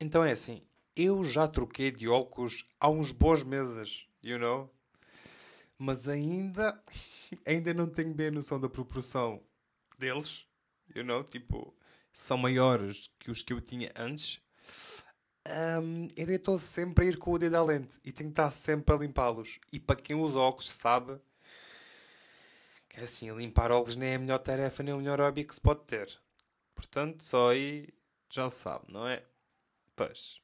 Então é assim, eu já troquei de óculos há uns bons meses, you know? Mas ainda, ainda não tenho bem a noção da proporção deles, you know? Tipo, são maiores que os que eu tinha antes. Um, eu estou sempre a ir com o dedo à lente e tenho que estar sempre a limpá-los. E para quem usa óculos sabe que é assim, limpar óculos nem é a melhor tarefa nem o melhor hobby que se pode ter. Portanto, só aí já sabe, não é? Pois.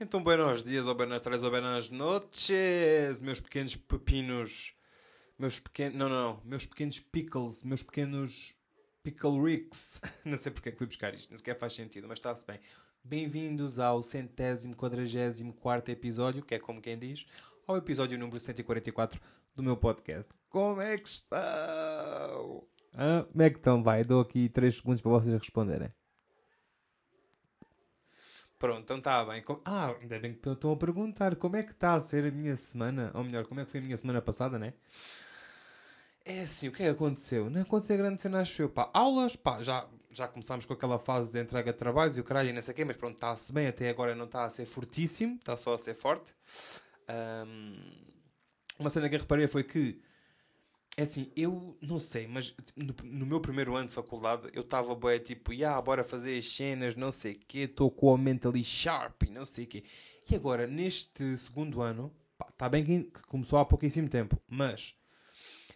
Então, buenos dias, ou buenas tardes, ou buenas noches, meus pequenos pepinos, meus pequenos, não, não, meus pequenos pickles, meus pequenos pickle ricks. não sei porque é que fui buscar isto, nem sequer faz sentido, mas está-se bem. Bem-vindos ao centésimo, quadragésimo quarto episódio, que é como quem diz, ao episódio número 144 do meu podcast. Como é que estão? Ah, como é que estão? Vai, dou aqui 3 segundos para vocês responderem. Pronto, então está bem. Ah, ainda bem que estão a perguntar como é que está a ser a minha semana. Ou melhor, como é que foi a minha semana passada, né? É assim, o que é que aconteceu? Não aconteceu grande cena, acho eu. Pá, aulas, pá, já, já começámos com aquela fase de entrega de trabalhos e o caralho e não sei o quê, mas pronto, está-se bem. Até agora não está a ser fortíssimo, está só a ser forte. Um, uma cena que eu reparei foi que é assim, eu não sei, mas no, no meu primeiro ano de faculdade eu estava bem tipo, yeah, bora fazer as cenas, não sei o quê, estou com a mente ali sharp e não sei o quê. E agora, neste segundo ano, está bem que começou há pouquíssimo tempo, mas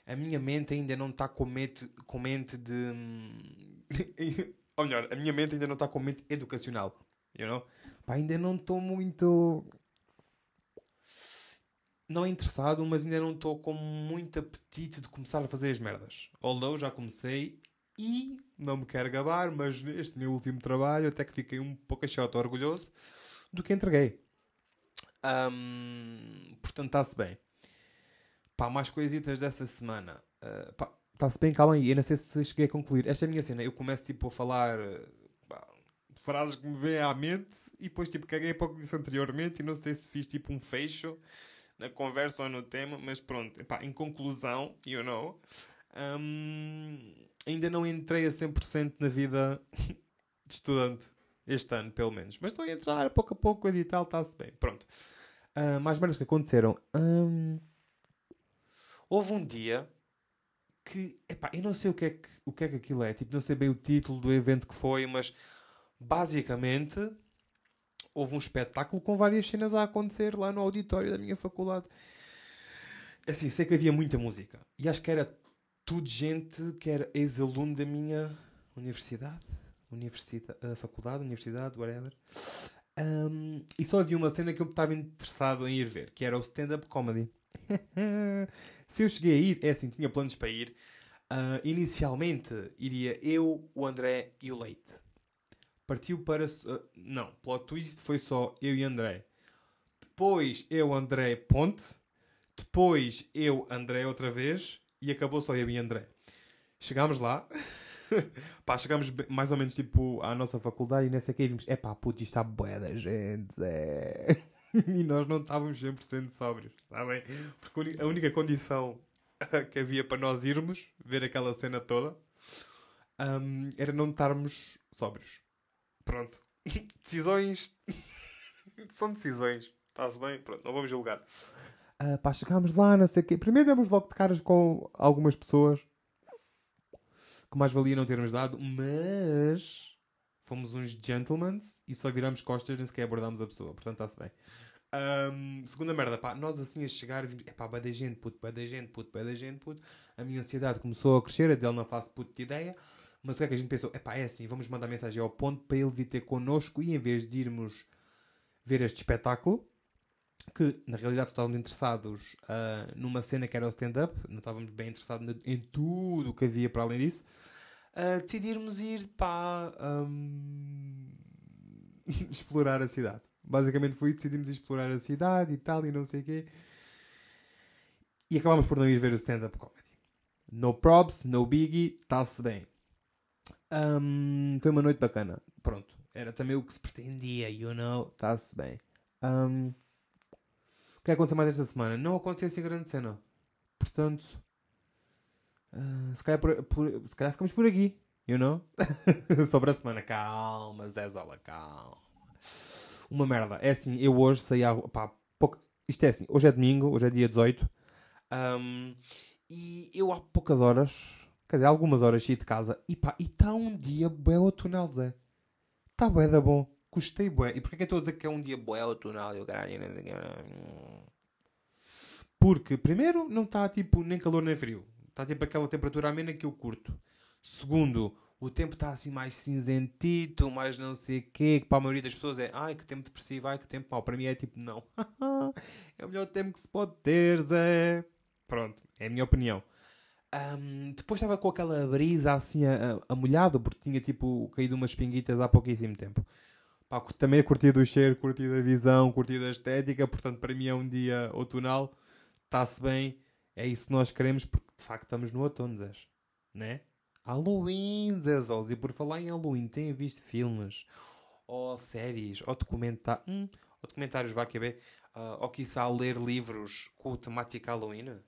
a minha mente ainda não está com mente, com mente de. Ou melhor, a minha mente ainda não está com mente educacional. You know? Pá, ainda não estou muito não é interessado, mas ainda não estou com muito apetite de começar a fazer as merdas. Although já comecei e não me quero gabar, mas neste meu último trabalho até que fiquei um pouco chato orgulhoso do que entreguei. Um, portanto, está-se bem. Pá, mais coisitas dessa semana. Uh, está-se bem, calma aí. Eu não sei se cheguei a concluir. Esta é a minha cena. Eu começo tipo a falar pá, frases que me vêm à mente e depois tipo caguei para o que disse anteriormente e não sei se fiz tipo um fecho na conversa ou no tema, mas pronto, epá, em conclusão, you know, um, ainda não entrei a 100% na vida de estudante, este ano pelo menos, mas estou a entrar pouco a pouco, coisa e tal, está-se bem, pronto. Uh, mais merdas que aconteceram. Um, houve um dia que, epá, eu não sei o que, é que, o que é que aquilo é, tipo, não sei bem o título do evento que foi, mas basicamente houve um espetáculo com várias cenas a acontecer lá no auditório da minha faculdade. Assim, sei que havia muita música. E acho que era tudo gente que era ex-aluno da minha universidade. Universidade, faculdade, universidade, whatever. Um, e só havia uma cena que eu estava interessado em ir ver, que era o stand-up comedy. Se eu cheguei a ir, é assim, tinha planos para ir. Uh, inicialmente iria eu, o André e o Leite partiu para. Uh, não, plot twist foi só eu e André. Depois eu, André, Ponte. Depois eu, André, outra vez. E acabou só eu e André. Chegámos lá. pá, chegámos mais ou menos tipo à nossa faculdade e nessa aqui vimos: é pá, puto, isto está boa da gente. É. e nós não estávamos 100% sóbrios, está bem? Porque a única condição que havia para nós irmos ver aquela cena toda um, era não estarmos sóbrios. Pronto. Decisões. São decisões. Está-se bem? Pronto, não vamos julgar. Uh, pá, chegámos lá, não sei o quê. Primeiro demos logo de caras com algumas pessoas que mais valia não termos dado, mas fomos uns gentlemen e só viramos costas nem sequer abordámos a pessoa. Portanto, está-se bem. Um, segunda merda, pá, nós assim a chegar, é pá, vai da gente, puto, vai da gente, puto, vai da gente, puto. A minha ansiedade começou a crescer, a dele não faço puto de ideia. Mas o que é que a gente pensou? Epá, é assim, vamos mandar mensagem ao ponto para ele vir ter connosco e em vez de irmos ver este espetáculo, que na realidade estávamos interessados uh, numa cena que era o stand-up, não estávamos bem interessados em tudo o que havia para além disso, uh, decidimos ir para um, explorar a cidade. Basicamente foi isso, decidimos explorar a cidade e tal, e não sei o quê. E acabámos por não ir ver o stand-up comedy. No props, no biggie, está-se bem. Um, foi uma noite bacana. Pronto. Era também o que se pretendia, you know. Está-se bem. Um, que é aconteceu mais esta semana? Não aconteceu assim grande cena. Portanto, uh, se, calhar por, por, se calhar ficamos por aqui. You know? Sobre a semana. Calma, Zé Zola, calma. Uma merda. É assim, eu hoje saí à pá, pouca... Isto é assim, hoje é domingo, hoje é dia 18. Um, e eu há poucas horas, quer dizer, algumas horas saí de casa e pá, e está um dia bué outonal, Zé. Está bué da bom. Gostei bué. E porquê que eu estou a dizer que é um dia bué outonal? Eu, caralho, porque, primeiro, não está tipo nem calor nem frio. Está tipo aquela temperatura amena que eu curto. Segundo, o tempo está assim mais cinzentito, mais não sei o quê, que para a maioria das pessoas é ai que tempo depressivo, ai que tempo mau. Para mim é tipo, não. é o melhor tempo que se pode ter, Zé. Pronto, é a minha opinião. Um, depois estava com aquela brisa assim a, a, molhado, porque tinha tipo caído umas pinguitas há pouquíssimo tempo. Pá, também curti do cheiro, curti da visão, curti da estética, portanto para mim é um dia outonal. Está-se bem, é isso que nós queremos, porque de facto estamos no outono, Zé. Né? Halloween, Zé Zós. E por falar em Halloween, têm visto filmes, ou séries, ou, documenta hum, ou documentários, vá que bem, uh, ou quiçá ler livros com temática Halloween?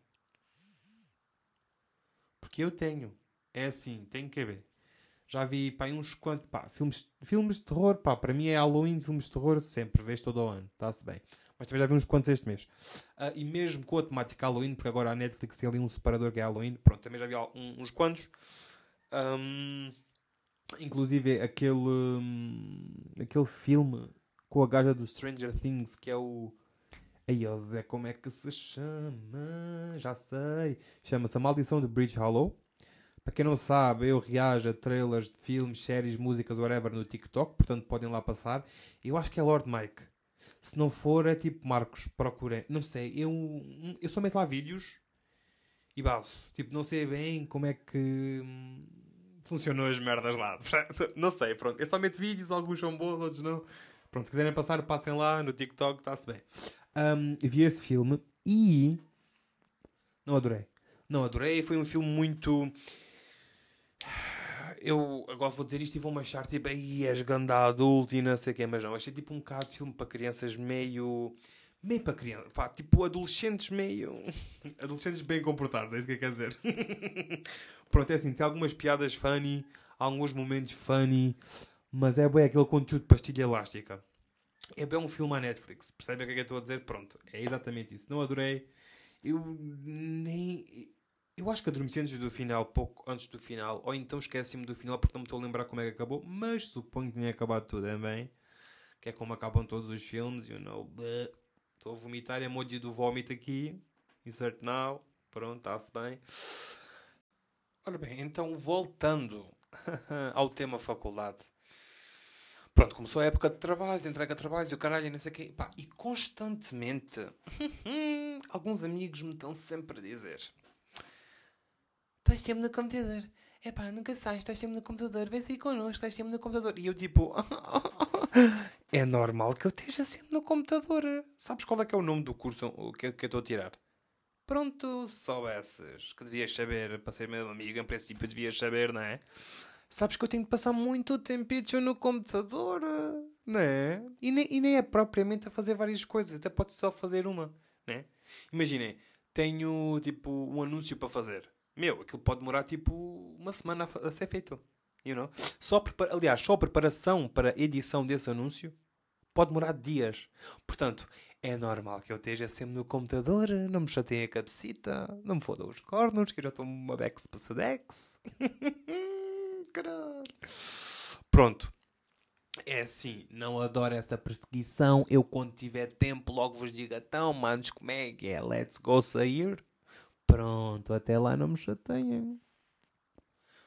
Porque eu tenho. É assim, tenho que ver. Já vi pá, uns quantos pá, filmes, filmes de terror. Pá, para mim é Halloween, filmes de terror sempre, vês todo o ano, está-se bem. Mas também já vi uns quantos este mês. Uh, e mesmo com a temática Halloween, porque agora a Netflix tem ali um separador que é Halloween, pronto, também já vi um, uns quantos. Um, inclusive aquele, um, aquele filme com a gaja do Stranger Things que é o. Aí, ó Zé, como é que se chama? Já sei. Chama-se A Maldição de Bridge Hollow. Para quem não sabe, eu reajo a trailers de filmes, séries, músicas, whatever no TikTok, portanto podem lá passar. Eu acho que é Lord Mike. Se não for, é tipo Marcos, procurem. Não sei, eu, eu só meto lá vídeos e baso. Tipo, não sei bem como é que hum, funcionou as merdas lá. não sei, pronto. Eu só meto vídeos, alguns são bons, outros não. Pronto, se quiserem passar, passem lá no TikTok, está-se bem. Um, vi esse filme e. Não adorei. Não adorei. Foi um filme muito. Eu agora vou dizer isto e vão-me achar tipo, aí és ganda adulto e não sei o quê, mas não. Achei tipo um bocado de filme para crianças meio. meio para criança. Pá, tipo adolescentes meio. adolescentes bem comportados, é isso que eu quero dizer. Pronto, é assim, tem algumas piadas funny, alguns momentos funny mas é bem aquele conteúdo de pastilha elástica. É bem um filme à Netflix. Percebe o que é que eu estou a dizer? Pronto, é exatamente isso. Não adorei. Eu nem. Eu acho que adormeci antes do final, pouco antes do final, ou então esqueci-me do final porque não me estou a lembrar como é que acabou, mas suponho que tinha acabado tudo também. Que é como acabam todos os filmes, you know. Estou a vomitar emoji do vómito aqui. Insert now. Pronto, está-se bem. Ora bem, então voltando ao tema faculdade. Pronto, começou a época de trabalhos, entrega de trabalhos e o caralho, não sei o quê. Pá, e constantemente, alguns amigos me estão sempre a dizer: Estás sempre no computador. É pá, nunca sais, estás sempre no computador. Vem sair connosco, estás sempre no computador. E eu tipo: É normal que eu esteja sempre no computador. Sabes qual é que é o nome do curso que, que eu estou a tirar? Pronto, soubesses que devias saber para ser meu amigo, em princípio devias saber, não é? Sabes que eu tenho de passar muito tempo no computador, não é? E nem, e nem é propriamente a fazer várias coisas, até pode só fazer uma, né? Imaginem, tenho tipo um anúncio para fazer. Meu, aquilo pode demorar tipo uma semana a, a ser feito. You know? só Aliás, só a preparação para a edição desse anúncio pode demorar dias. Portanto, é normal que eu esteja sempre no computador, não me chateiem a cabecita, não me fodam os cornos, que eu já estou uma Bex Passadex. caralho. Pronto. É assim, não adoro essa perseguição. Eu, quando tiver tempo, logo vos digo: então, manos, como é que é? Let's go sair. Pronto, até lá não me chateiem.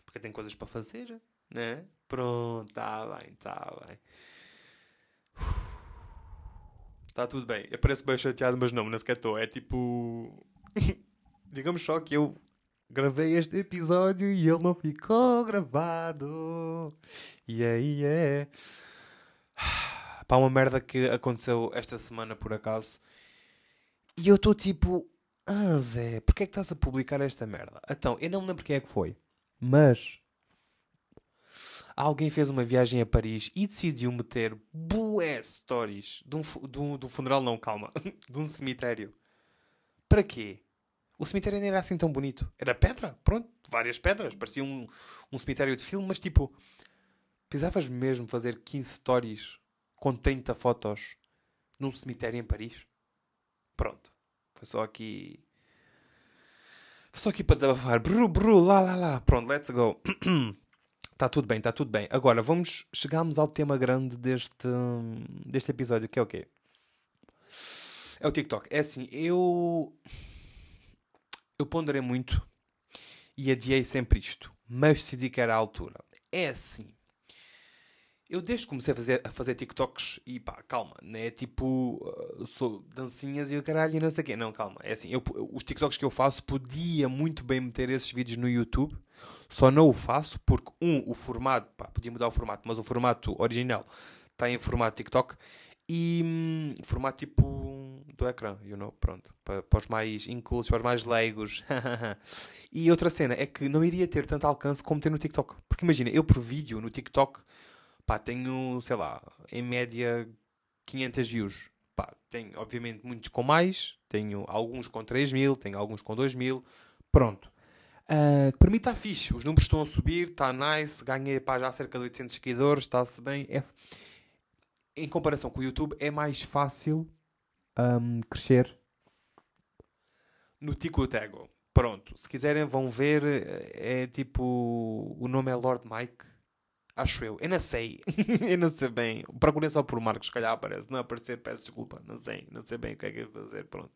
Porque tem coisas para fazer, né? Pronto, tá bem, tá bem. Está tudo bem. Eu pareço bem chateado, mas não, não sequer estou. É tipo. Digamos só que eu gravei este episódio e ele não ficou gravado. E aí é. Pá, uma merda que aconteceu esta semana por acaso. E eu estou tipo. Ah, Zé, porquê é que estás a publicar esta merda? Então, eu não me lembro quem é que foi. Mas. Alguém fez uma viagem a Paris e decidiu meter bué stories de um, de, um, de um funeral, não, calma, de um cemitério. Para quê? O cemitério nem era assim tão bonito. Era pedra, pronto, várias pedras. Parecia um, um cemitério de filme, mas tipo, precisavas mesmo fazer 15 stories com 30 fotos num cemitério em Paris? Pronto. Foi só aqui. Foi só aqui para desabafar. Bru, bru, lá, lá, lá. Pronto, let's go. Está tudo bem, está tudo bem. Agora, vamos... Chegamos ao tema grande deste, deste episódio, que é o quê? É o TikTok. É assim, eu... Eu ponderei muito e adiei sempre isto. Mas decidi que era a altura. É assim. Eu desde que comecei a fazer, a fazer TikToks e pá, calma, não é tipo uh, sou dancinhas e o caralho e não sei o quê. Não, calma. É assim, eu, os TikToks que eu faço podia muito bem meter esses vídeos no YouTube, só não o faço porque, um, o formato, pá, podia mudar o formato, mas o formato original está em formato TikTok e hum, formato tipo do ecrã, you know, pronto, para, para os mais incultos, para os mais leigos. e outra cena é que não iria ter tanto alcance como tem no TikTok. Porque imagina, eu por vídeo no TikTok pá, tenho, sei lá, em média 500 views. Pá, tenho, obviamente, muitos com mais, tenho alguns com 3 mil, tenho alguns com 2 mil. Pronto. Uh, para mim está fixe, os números estão a subir, está nice, ganhei pá, já cerca de 800 seguidores, está-se bem. É... Em comparação com o YouTube, é mais fácil um, crescer no Ticotego. Pronto, se quiserem vão ver, é tipo, o nome é Lord Mike, Acho eu. Eu não sei. eu não sei bem. Procurei só por Marcos, se calhar aparece. Não aparecer, peço desculpa. Não sei. Não sei bem o que é que é fazer. Pronto.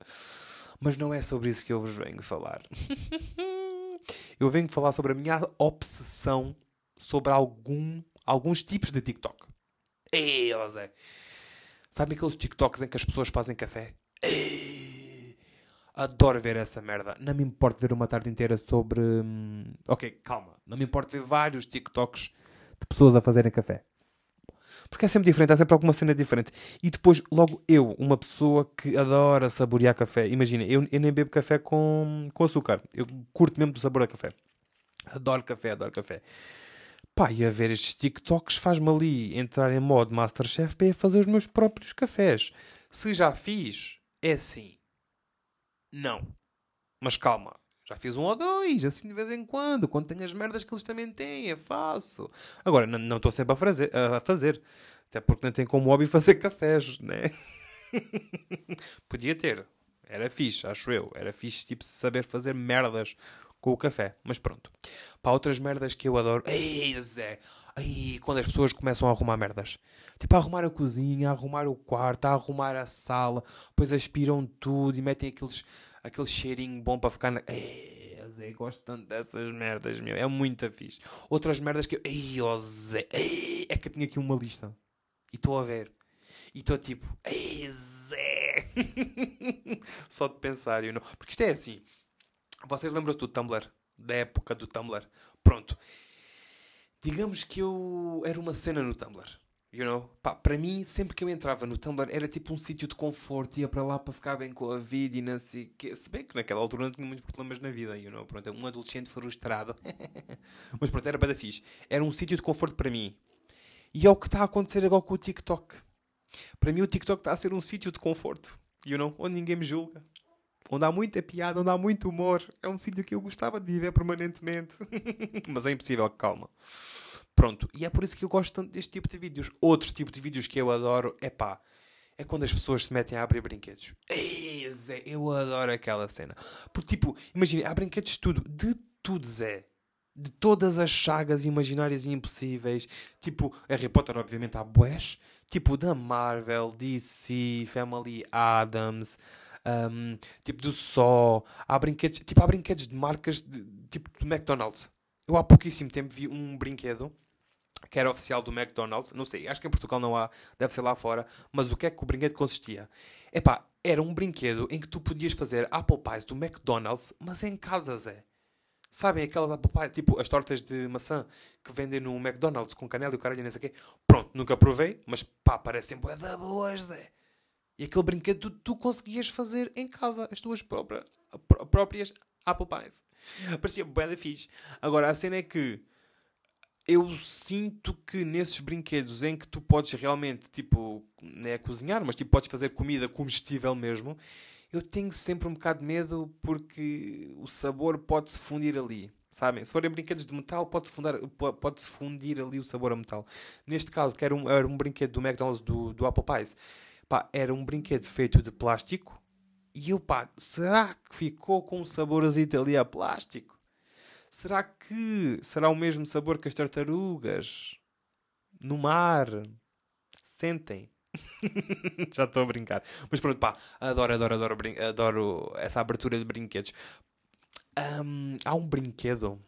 Mas não é sobre isso que eu vos venho falar. eu venho falar sobre a minha obsessão sobre algum, alguns tipos de TikTok. Ei, José. Sabe aqueles TikToks em que as pessoas fazem café? Adoro ver essa merda. Não me importa ver uma tarde inteira sobre. hum, Ok, calma. Não me importa ver vários TikToks de pessoas a fazerem café. Porque é sempre diferente, há sempre alguma cena diferente. E depois, logo eu, uma pessoa que adora saborear café. Imagina, eu, eu nem bebo café com, com açúcar. Eu curto mesmo do sabor a café. Adoro café, adoro café. Pá, e a ver estes TikToks faz-me ali entrar em modo Masterchef para fazer os meus próprios cafés. Se já fiz, é assim. Não. Mas calma, já fiz um ou dois, assim de vez em quando, quando tenho as merdas que eles também têm, é fácil. Agora, não estou sempre a fazer, a fazer, até porque não tem como hobby fazer cafés, né? Podia ter, era fixe, acho eu, era fixe, tipo, saber fazer merdas com o café, mas pronto. Para outras merdas que eu adoro, ei, Zé, ei, quando as pessoas começam a arrumar merdas, tipo, a arrumar a cozinha, a arrumar o quarto, a arrumar a sala, depois aspiram tudo e metem aqueles aquele cheirinho bom para ficar na. Ei, Zé, gosto tanto dessas merdas, meu. É muito fixe. Outras merdas que eu. Ei, ó Zé. Ei, é que eu tinha aqui uma lista. E estou a ver. E estou tipo. Ei, Zé. Só de pensar, you know? Porque isto é assim. Vocês lembram-se do Tumblr? Da época do Tumblr? Pronto. Digamos que eu era uma cena no Tumblr. You know? Para mim, sempre que eu entrava no Tumblr, era tipo um sítio de conforto, ia para lá para ficar bem com a vida e não sei o quê. Se bem que naquela altura não tinha muitos problemas na vida, you know? Pronto, um adolescente frustrado. Mas pronto, era bada fixe. Era um sítio de conforto para mim. E é o que está a acontecer agora com o TikTok. Para mim, o TikTok está a ser um sítio de conforto, you know? Onde ninguém me julga. Onde há muita piada, onde há muito humor. É um sítio que eu gostava de viver permanentemente. Mas é impossível, calma. Pronto, e é por isso que eu gosto tanto deste tipo de vídeos. Outro tipo de vídeos que eu adoro é pá, é quando as pessoas se metem a abrir brinquedos. Ei, Zé, eu adoro aquela cena. Porque, tipo, imagina, há brinquedos de tudo, de tudo, Zé. De todas as sagas imaginárias e impossíveis. Tipo, Harry Potter, obviamente, há bués. Tipo, da Marvel, DC, Family Adams, um, tipo, do Só. Há brinquedos, tipo, há brinquedos de marcas, de, tipo, do McDonald's. Eu há pouquíssimo tempo vi um brinquedo que era oficial do McDonald's, não sei, acho que em Portugal não há, deve ser lá fora, mas o que é que o brinquedo consistia? Epá, era um brinquedo em que tu podias fazer Apple Pies do McDonald's, mas em casa, Zé. Sabem aquelas Apple Pies, tipo as tortas de maçã que vendem no McDonald's com canela e o caralho e não sei o quê? Pronto, nunca provei, mas pá, parecem bué boas, Zé. Aquele brinquedo tu, tu conseguias fazer em casa, as tuas próprias, próprias Apple Pies. Parecia da fixe. Agora, a cena é que eu sinto que nesses brinquedos em que tu podes realmente, tipo, não é cozinhar, mas tipo, podes fazer comida comestível mesmo, eu tenho sempre um bocado de medo porque o sabor pode-se fundir ali. Sabem? Se forem brinquedos de metal, pode-se pode fundir ali o sabor a metal. Neste caso, que era um, era um brinquedo do McDonald's do, do Apple Pies, pá, era um brinquedo feito de plástico e eu, pá, será que ficou com um saborzito ali a plástico? Será que será o mesmo sabor que as tartarugas no mar sentem? Já estou a brincar. Mas pronto, pá, adoro, adoro, adoro, adoro essa abertura de brinquedos. Um, há um brinquedo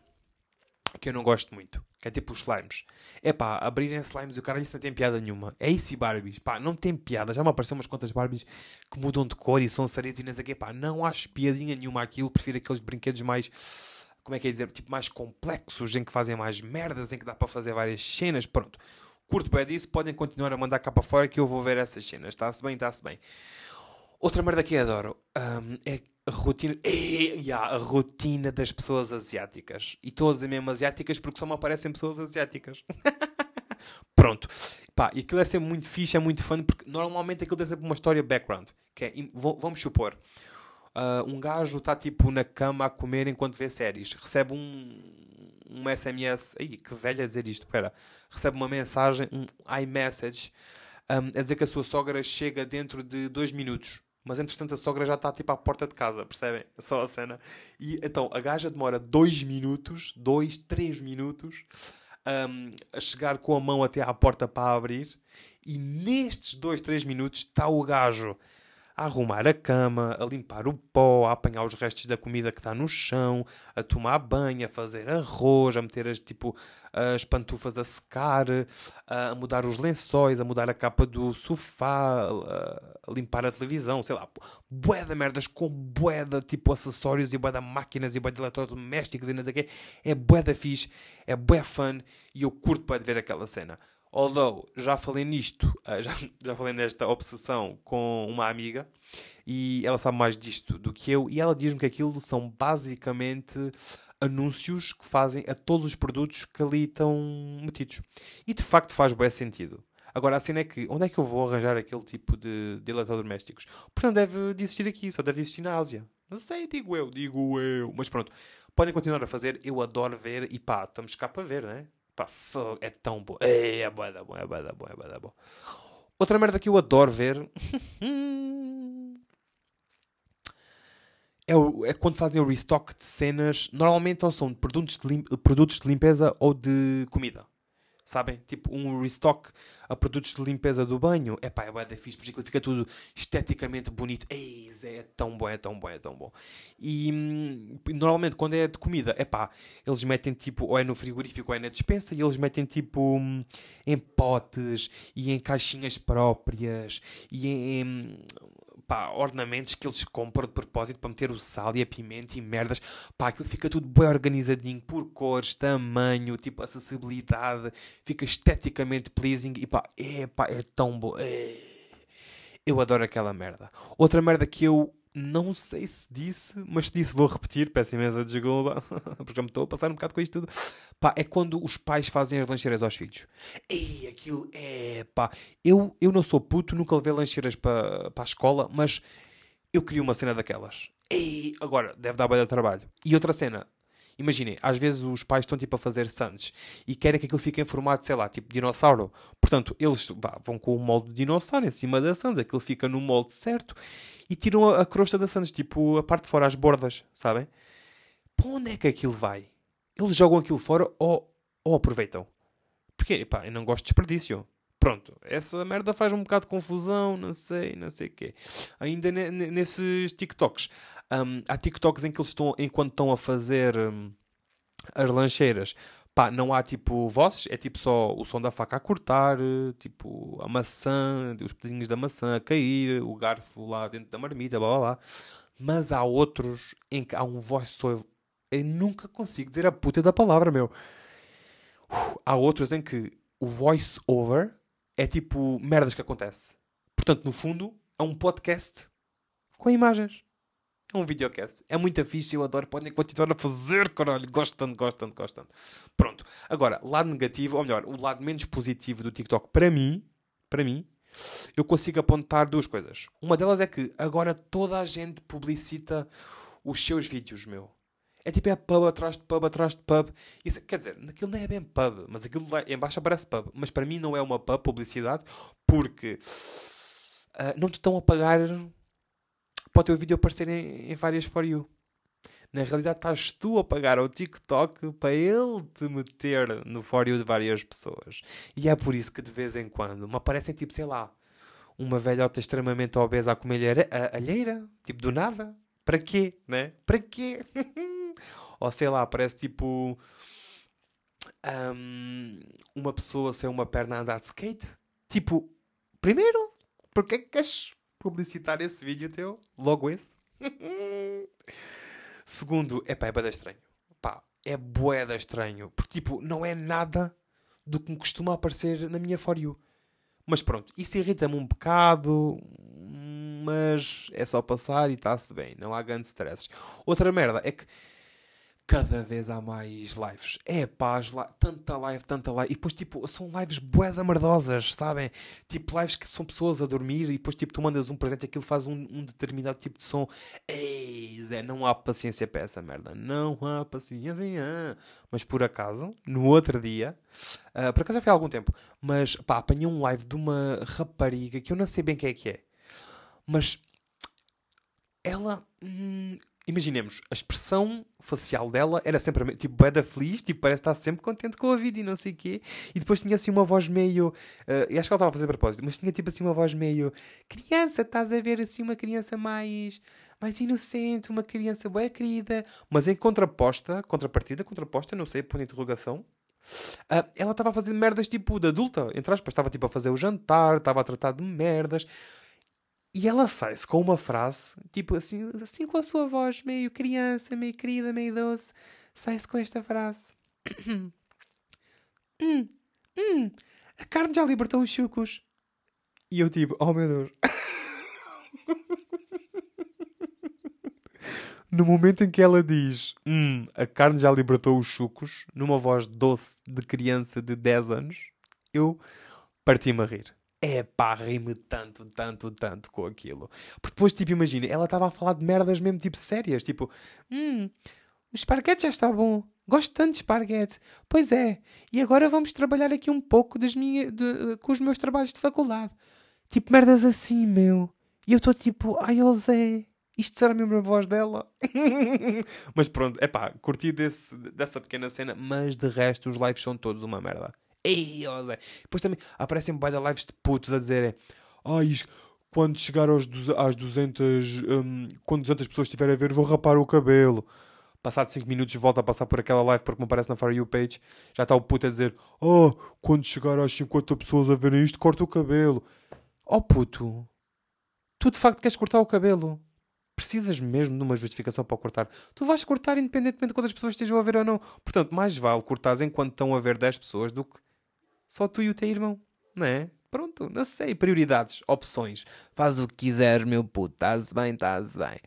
que eu não gosto muito, que é tipo os slimes. É pá, abrirem slimes e o cara isso não tem piada nenhuma. É isso e Barbies, pá, não tem piada. Já me apareceram umas quantas Barbies que mudam de cor e são sereias e não sei o pá, não acho piadinha nenhuma aquilo. Prefiro aqueles brinquedos mais como é que é dizer, tipo, mais complexos, em que fazem mais merdas, em que dá para fazer várias cenas, pronto. Curto bem disso, podem continuar a mandar cá para fora que eu vou ver essas cenas. Está-se bem, está-se bem. Outra merda que eu adoro um, é a rotina. É, yeah, a rotina das pessoas asiáticas. E estou a dizer mesmo asiáticas porque só me aparecem pessoas asiáticas. Pronto. Pá, e aquilo é sempre muito fixe, é muito fã, porque normalmente aquilo tem sempre uma história background. Que é, vamos supor, Uh, um gajo está tipo na cama a comer enquanto vê séries. Recebe um, um SMS. Ai, que velho a dizer isto, pera. Recebe uma mensagem, um iMessage, um, a dizer que a sua sogra chega dentro de dois minutos. Mas entretanto a sogra já está tipo à porta de casa, percebem? Só a cena. E então a gaja demora dois minutos, dois, três minutos, um, a chegar com a mão até à porta para abrir. E nestes dois, três minutos está o gajo a arrumar a cama, a limpar o pó, a apanhar os restos da comida que está no chão, a tomar banho, a fazer arroz, a meter as, tipo, as pantufas a secar, a mudar os lençóis, a mudar a capa do sofá, a limpar a televisão, sei lá, bué de merdas com bué de tipo acessórios e bué de máquinas e bué de eletrodomésticos e não sei o quê. É bué da fixe, é bué fun e eu curto para ver aquela cena. Although, já falei nisto, uh, já, já falei nesta obsessão com uma amiga e ela sabe mais disto do que eu e ela diz-me que aquilo são basicamente anúncios que fazem a todos os produtos que ali estão metidos. E de facto faz bem sentido. Agora, a cena é que, onde é que eu vou arranjar aquele tipo de, de eletrodomésticos? Portanto, deve de existir aqui, só deve existir na Ásia. Não sei, digo eu, digo eu. Mas pronto, podem continuar a fazer, eu adoro ver e pá, estamos cá para ver, não é? Pá, é tão bom. É, é boa da bom, é boa da bom, é da bom. Outra merda que eu adoro ver é, o, é, quando fazem o restock de cenas. Normalmente ou são produtos de, produtos de limpeza ou de comida sabem? Tipo, um restock a produtos de limpeza do banho. É pá, é bué da fixe, porque fica tudo esteticamente bonito. Ei, é tão bom, é tão bom, é tão bom. E hum, normalmente, quando é de comida, é pá, eles metem tipo, ou é no frigorífico ou é na dispensa, e eles metem tipo hum, em potes e em caixinhas próprias e em, em pá, ornamentos que eles compram de propósito para meter o sal e a pimenta e merdas. Pá, aquilo fica tudo bem organizadinho por cores, tamanho, tipo acessibilidade, fica esteticamente pleasing e pá, é, pá, é tão bom. É... Eu adoro aquela merda. Outra merda que eu não sei se disse, mas se disse vou repetir, peço imensa desculpa, porque já me estou a passar um bocado com isto tudo. Pá, é quando os pais fazem as lancheiras aos filhos. Ei, aquilo é, pá. Eu, eu não sou puto, nunca levei lancheiras para a escola, mas eu queria uma cena daquelas. Ei, agora, deve dar bem de trabalho. E outra cena, Imaginem, às vezes os pais estão tipo a fazer sandes e querem que aquilo fique em formato, sei lá, tipo dinossauro. Portanto, eles vá, vão com o molde de dinossauro em cima da sandes, aquilo fica no molde certo e tiram a, a crosta da sandes, tipo a parte de fora, as bordas, sabem? Para onde é que aquilo vai? Eles jogam aquilo fora ou, ou aproveitam? Porque, pá, eu não gosto de desperdício. Pronto, essa merda faz um bocado de confusão, não sei, não sei o quê. Ainda nesses TikToks, um, há TikToks em que eles estão, enquanto estão a fazer um, as lancheiras, pá, não há tipo vozes, é tipo só o som da faca a cortar, tipo a maçã, os pedinhos da maçã a cair, o garfo lá dentro da marmita, blá blá blá. Mas há outros em que há um voice-over. Eu nunca consigo dizer a puta da palavra, meu. há outros em que o voice-over é tipo merdas que acontece. Portanto, no fundo, é um podcast com imagens. É um videocast. É muito fixe, eu adoro. Podem continuar a fazer, caralho. Gosto tanto, gosto tanto, gosto tanto. Pronto. Agora, lado negativo, ou melhor, o lado menos positivo do TikTok, para mim, para mim, eu consigo apontar duas coisas. Uma delas é que agora toda a gente publicita os seus vídeos, meu. É tipo, é pub atrás de pub atrás de pub. Isso, quer dizer, aquilo não é bem pub, mas aquilo lá embaixo aparece pub. Mas para mim não é uma pub publicidade porque uh, não te estão a pagar para o teu vídeo aparecer em, em várias For You. Na realidade, estás tu a pagar ao TikTok para ele te meter no For You de várias pessoas. E é por isso que de vez em quando me aparecem, tipo, sei lá, uma velhota extremamente obesa a comer alheira, tipo, do nada. Para quê, né? Para quê? Ou sei lá, parece tipo um, uma pessoa sem uma perna a andar de skate. Tipo, primeiro, porquê que queres publicitar esse vídeo teu? Logo esse? Segundo, é pá, é boeda estranho. Pá, é boeda estranho. Porque, tipo, não é nada do que me costuma aparecer na minha For You. Mas pronto, isso irrita-me um bocado, mas é só passar e está-se bem. Não há grandes stresses. Outra merda é que cada vez há mais lives. É paz, tanta live, tanta live. E depois, tipo, são lives boeda merdosas, sabem? Tipo, lives que são pessoas a dormir e depois, tipo, tu mandas um presente aquilo faz um, um determinado tipo de som. Ei, Zé, não há paciência para essa merda. Não há paciência. Mas por acaso, no outro dia, uh, por acaso já foi há algum tempo, mas pá, apanhei um live de uma rapariga que eu não sei bem quem é que é. Mas ela. Hum, imaginemos, a expressão facial dela era sempre tipo beda feliz, tipo parece estar sempre contente com a vida e não sei o quê. E depois tinha assim uma voz meio, uh, e acho que ela estava a fazer propósito, mas tinha tipo assim uma voz meio criança, estás a ver assim uma criança mais mais inocente, uma criança boa querida, mas em contraposta, contrapartida, contraposta, não sei, por interrogação. Uh, ela estava a fazer merdas tipo de adulta, entre aspas, estava tipo a fazer o jantar, estava a tratar de merdas. E ela sai-se com uma frase, tipo assim, assim com a sua voz meio criança, meio querida, meio doce, sai-se com esta frase. hum, hum, a carne já libertou os chucos. E eu tipo, oh meu Deus. no momento em que ela diz, hum, a carne já libertou os chucos, numa voz doce de criança de 10 anos, eu parti-me a rir é pá, ri-me tanto, tanto, tanto com aquilo. Porque depois, tipo, imagina, ela estava a falar de merdas mesmo, tipo, sérias. Tipo, hum, o esparguete já está bom. Gosto tanto de esparguete. Pois é. E agora vamos trabalhar aqui um pouco das minha, de, com os meus trabalhos de faculdade. Tipo, merdas assim, meu. E eu estou tipo, ai, ô Zé, isto será mesmo a voz dela? mas pronto, é pá, curti desse, dessa pequena cena, mas de resto os lives são todos uma merda. Ei, Zé. Depois também aparecem bué de lives de putos a dizerem Ai, quando chegar aos, às 200 um, quando 200 pessoas estiverem a ver, vou rapar o cabelo. Passado 5 minutos volta a passar por aquela live porque me aparece na For You page. Já está o puto a dizer Oh, quando chegar às 50 pessoas a verem isto, corta o cabelo. Oh puto, tu de facto queres cortar o cabelo? Precisas mesmo de uma justificação para cortar. Tu vais cortar independentemente de quantas pessoas estejam a ver ou não. Portanto, mais vale cortares enquanto estão a ver 10 pessoas do que só tu e o teu irmão, não é? Pronto, não sei. Prioridades, opções. Faz o que quiseres, meu puto. Estás bem, estás bem.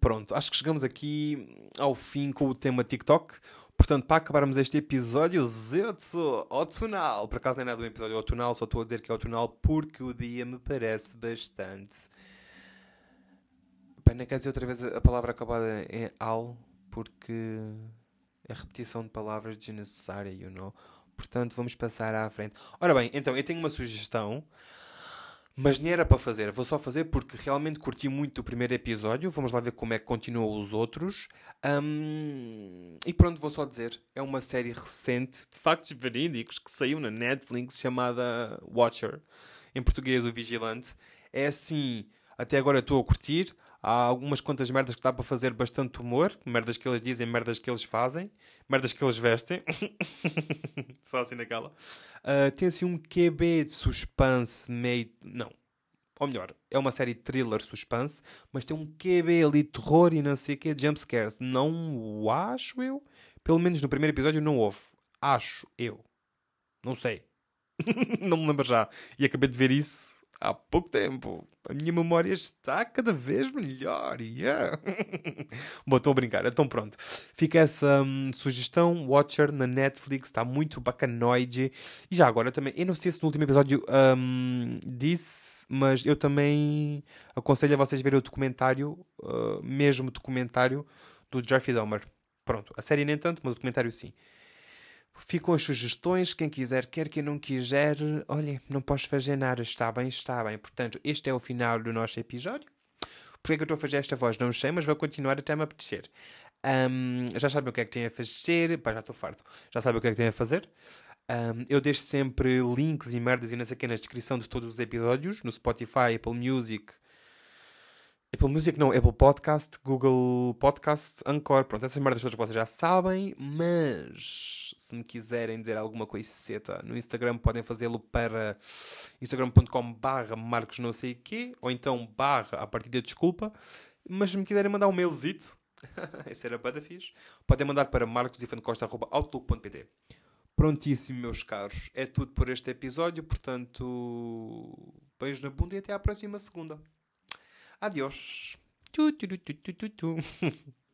Pronto, acho que chegamos aqui ao fim com o tema TikTok. Portanto, para acabarmos este episódio, Zetsu, outonal. Por acaso não é nada do episódio outonal, só estou a dizer que é outonal porque o dia me parece bastante. Bem, não dizer outra vez a palavra acabada em al, porque é repetição de palavras desnecessária, you know. Portanto, vamos passar à frente. Ora bem, então eu tenho uma sugestão, mas nem era para fazer. Vou só fazer porque realmente curti muito o primeiro episódio. Vamos lá ver como é que continuam os outros. Um, e pronto, vou só dizer: é uma série recente de factos verídicos que saiu na Netflix chamada Watcher. Em português, O Vigilante. É assim, até agora estou a curtir. Há algumas quantas merdas que dá para fazer bastante humor. Merdas que eles dizem, merdas que eles fazem. Merdas que eles vestem. Só assim naquela. Uh, tem assim um QB de suspense meio... Não. Ou melhor, é uma série de thriller suspense, mas tem um QB ali de terror e não sei o que, jumpscares. Não o acho eu. Pelo menos no primeiro episódio não houve. Acho eu. Não sei. não me lembro já. E acabei de ver isso há pouco tempo. A minha memória está cada vez melhor. Yeah. Bom, estou a brincar. Então pronto. Fica essa hum, sugestão. Watcher na Netflix. Está muito bacanoide. E já agora também. Eu não sei se no último episódio hum, disse, mas eu também aconselho a vocês verem o documentário, uh, mesmo documentário, do Jeffrey Dahmer. Pronto. A série nem tanto, mas o documentário sim. Ficam as sugestões, quem quiser, quer quem não quiser, olha, não posso fazer nada, está bem, está bem. Portanto, este é o final do nosso episódio. Porquê é que eu estou a fazer esta voz? Não sei, mas vou continuar até me apetecer. Um, já sabem o que é que têm a fazer. Pá, já estou farto. Já sabem o que é que têm a fazer. Um, eu deixo sempre links e merdas e não sei o que na descrição de todos os episódios, no Spotify, Apple Music, Apple Music não, Apple Podcast, Google Podcast, Anchor, pronto, essas merdas todas que vocês já sabem, mas se me quiserem dizer alguma coiseta no Instagram podem fazê-lo para instagram.com barra marcos não sei quê, ou então barra a partir da desculpa, mas se me quiserem mandar um mailzito, esse era para fixe, podem mandar para marcosifancosta.outlook.pt Prontíssimo, meus caros, é tudo por este episódio, portanto, beijo na bunda e até à próxima segunda. Adiós.